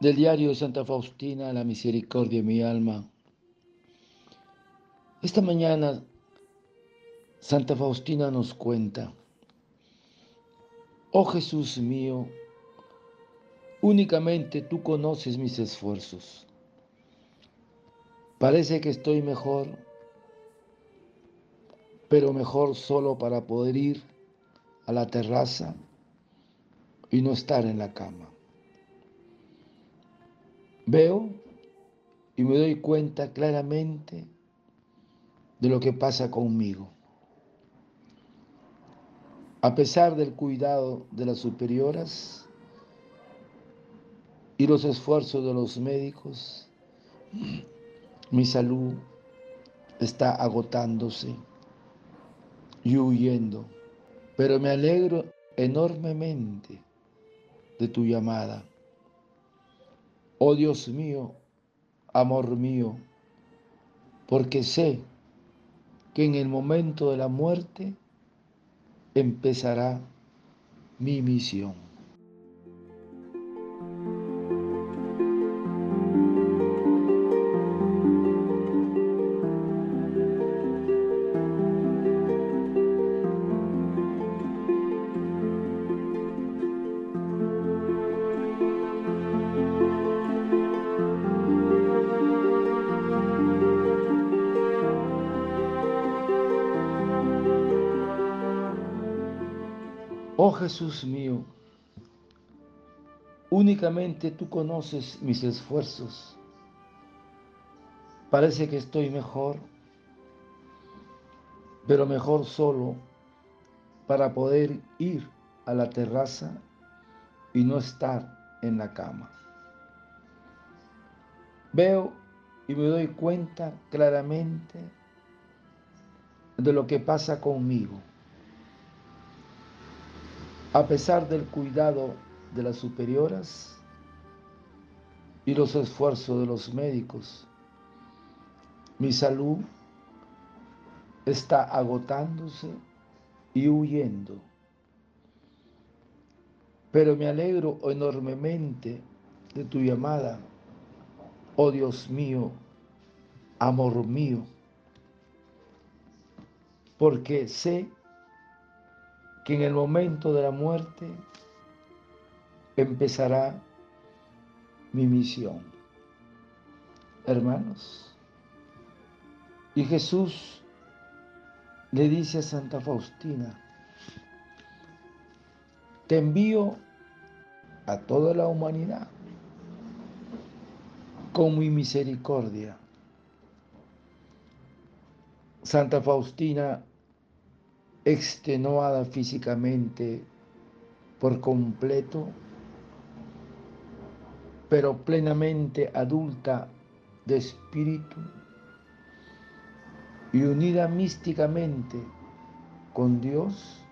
Del diario Santa Faustina, la misericordia de mi alma. Esta mañana Santa Faustina nos cuenta, oh Jesús mío, únicamente tú conoces mis esfuerzos. Parece que estoy mejor, pero mejor solo para poder ir a la terraza y no estar en la cama. Veo y me doy cuenta claramente de lo que pasa conmigo. A pesar del cuidado de las superioras y los esfuerzos de los médicos, mi salud está agotándose y huyendo, pero me alegro enormemente de tu llamada oh Dios mío, amor mío, porque sé que en el momento de la muerte empezará mi misión. Oh Jesús mío, únicamente tú conoces mis esfuerzos. Parece que estoy mejor, pero mejor solo para poder ir a la terraza y no estar en la cama. Veo y me doy cuenta claramente de lo que pasa conmigo a pesar del cuidado de las superioras y los esfuerzos de los médicos, mi salud está agotándose y huyendo. Pero me alegro enormemente de tu llamada, oh Dios mío, amor mío, porque sé que en el momento de la muerte empezará mi misión. Hermanos, y Jesús le dice a Santa Faustina, te envío a toda la humanidad con mi misericordia. Santa Faustina extenuada físicamente por completo, pero plenamente adulta de espíritu y unida místicamente con Dios,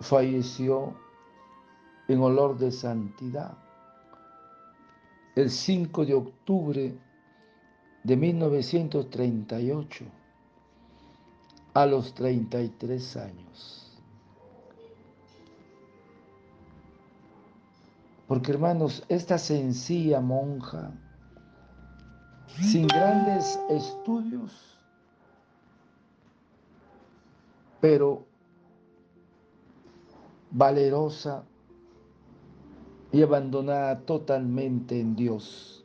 falleció en olor de santidad. El 5 de octubre de 1938 a los 33 años. Porque hermanos, esta sencilla monja, sin grandes estudios, pero valerosa y abandonada totalmente en Dios.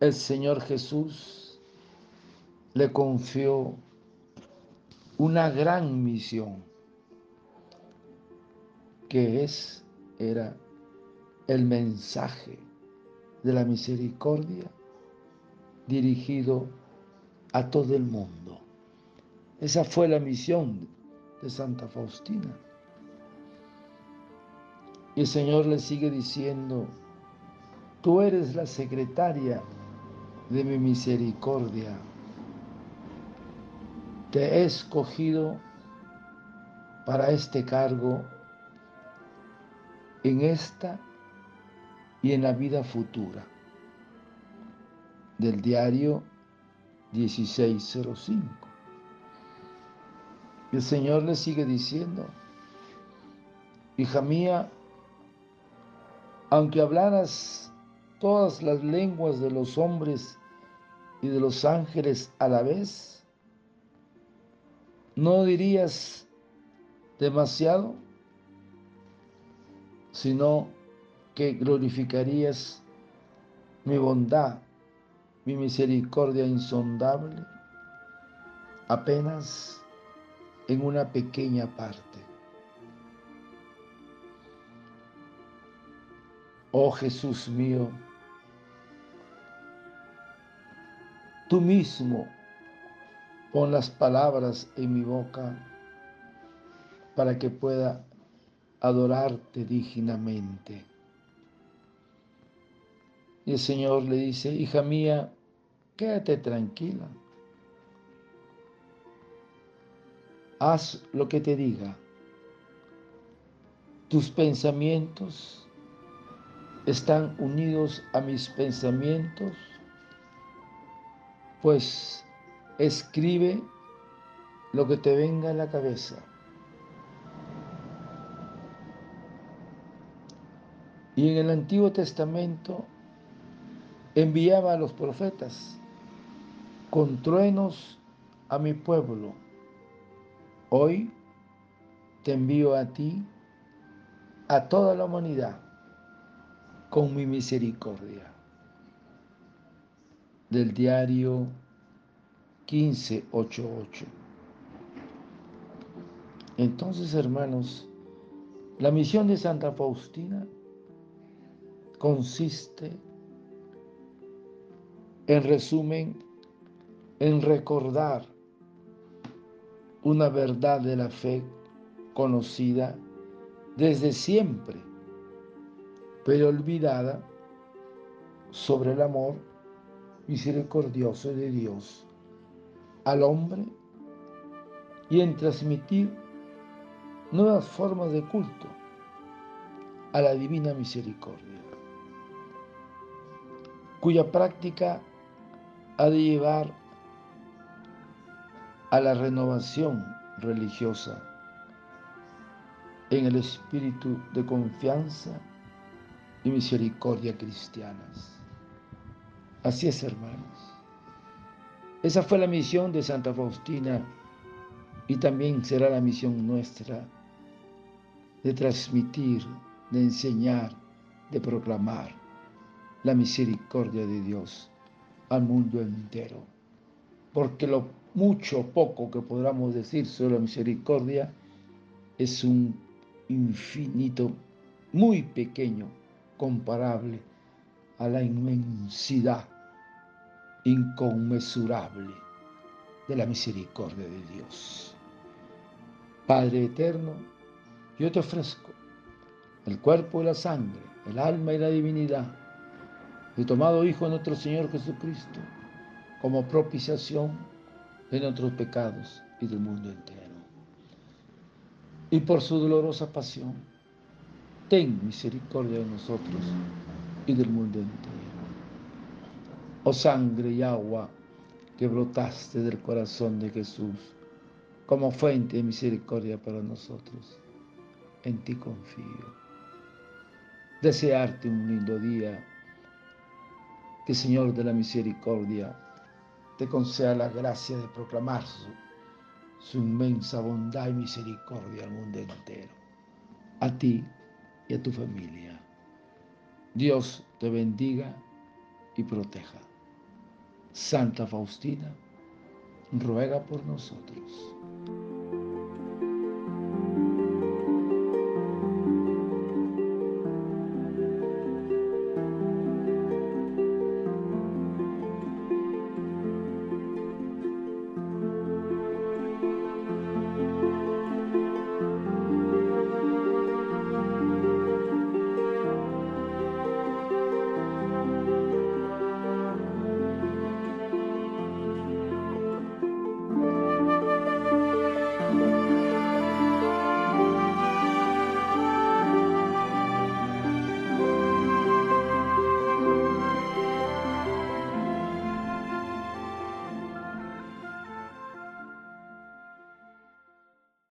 El Señor Jesús le confió una gran misión, que es, era el mensaje de la misericordia dirigido a todo el mundo. Esa fue la misión de Santa Faustina. Y el Señor le sigue diciendo, tú eres la secretaria de mi misericordia te he escogido para este cargo en esta y en la vida futura. Del diario 1605. El Señor le sigue diciendo, hija mía, aunque hablaras todas las lenguas de los hombres y de los ángeles a la vez, no dirías demasiado, sino que glorificarías mi bondad, mi misericordia insondable, apenas en una pequeña parte. Oh Jesús mío, tú mismo pon las palabras en mi boca para que pueda adorarte dignamente. Y el Señor le dice, hija mía, quédate tranquila. Haz lo que te diga. Tus pensamientos están unidos a mis pensamientos, pues escribe lo que te venga a la cabeza. Y en el Antiguo Testamento enviaba a los profetas con truenos a mi pueblo. Hoy te envío a ti, a toda la humanidad, con mi misericordia. Del diario 1588. Entonces, hermanos, la misión de Santa Faustina consiste, en resumen, en recordar una verdad de la fe conocida desde siempre, pero olvidada sobre el amor misericordioso de Dios al hombre y en transmitir nuevas formas de culto a la divina misericordia cuya práctica ha de llevar a la renovación religiosa en el espíritu de confianza y misericordia cristianas. Así es, hermanos. Esa fue la misión de Santa Faustina y también será la misión nuestra de transmitir, de enseñar, de proclamar la misericordia de Dios al mundo entero. Porque lo mucho o poco que podamos decir sobre la misericordia es un infinito muy pequeño comparable a la inmensidad inconmensurable de la misericordia de Dios. Padre eterno, yo te ofrezco el cuerpo y la sangre, el alma y la divinidad de tomado Hijo de nuestro Señor Jesucristo como propiciación de nuestros pecados y del mundo entero. Y por su dolorosa pasión, ten misericordia de nosotros y del mundo entero. Oh sangre y agua que brotaste del corazón de Jesús como fuente de misericordia para nosotros, en ti confío. Desearte un lindo día que Señor de la Misericordia te conceda la gracia de proclamar su, su, inmensa bondad y misericordia al mundo entero, a ti y a tu familia. Dios te bendiga y proteja. Santa Faustina, ruega por nosotros.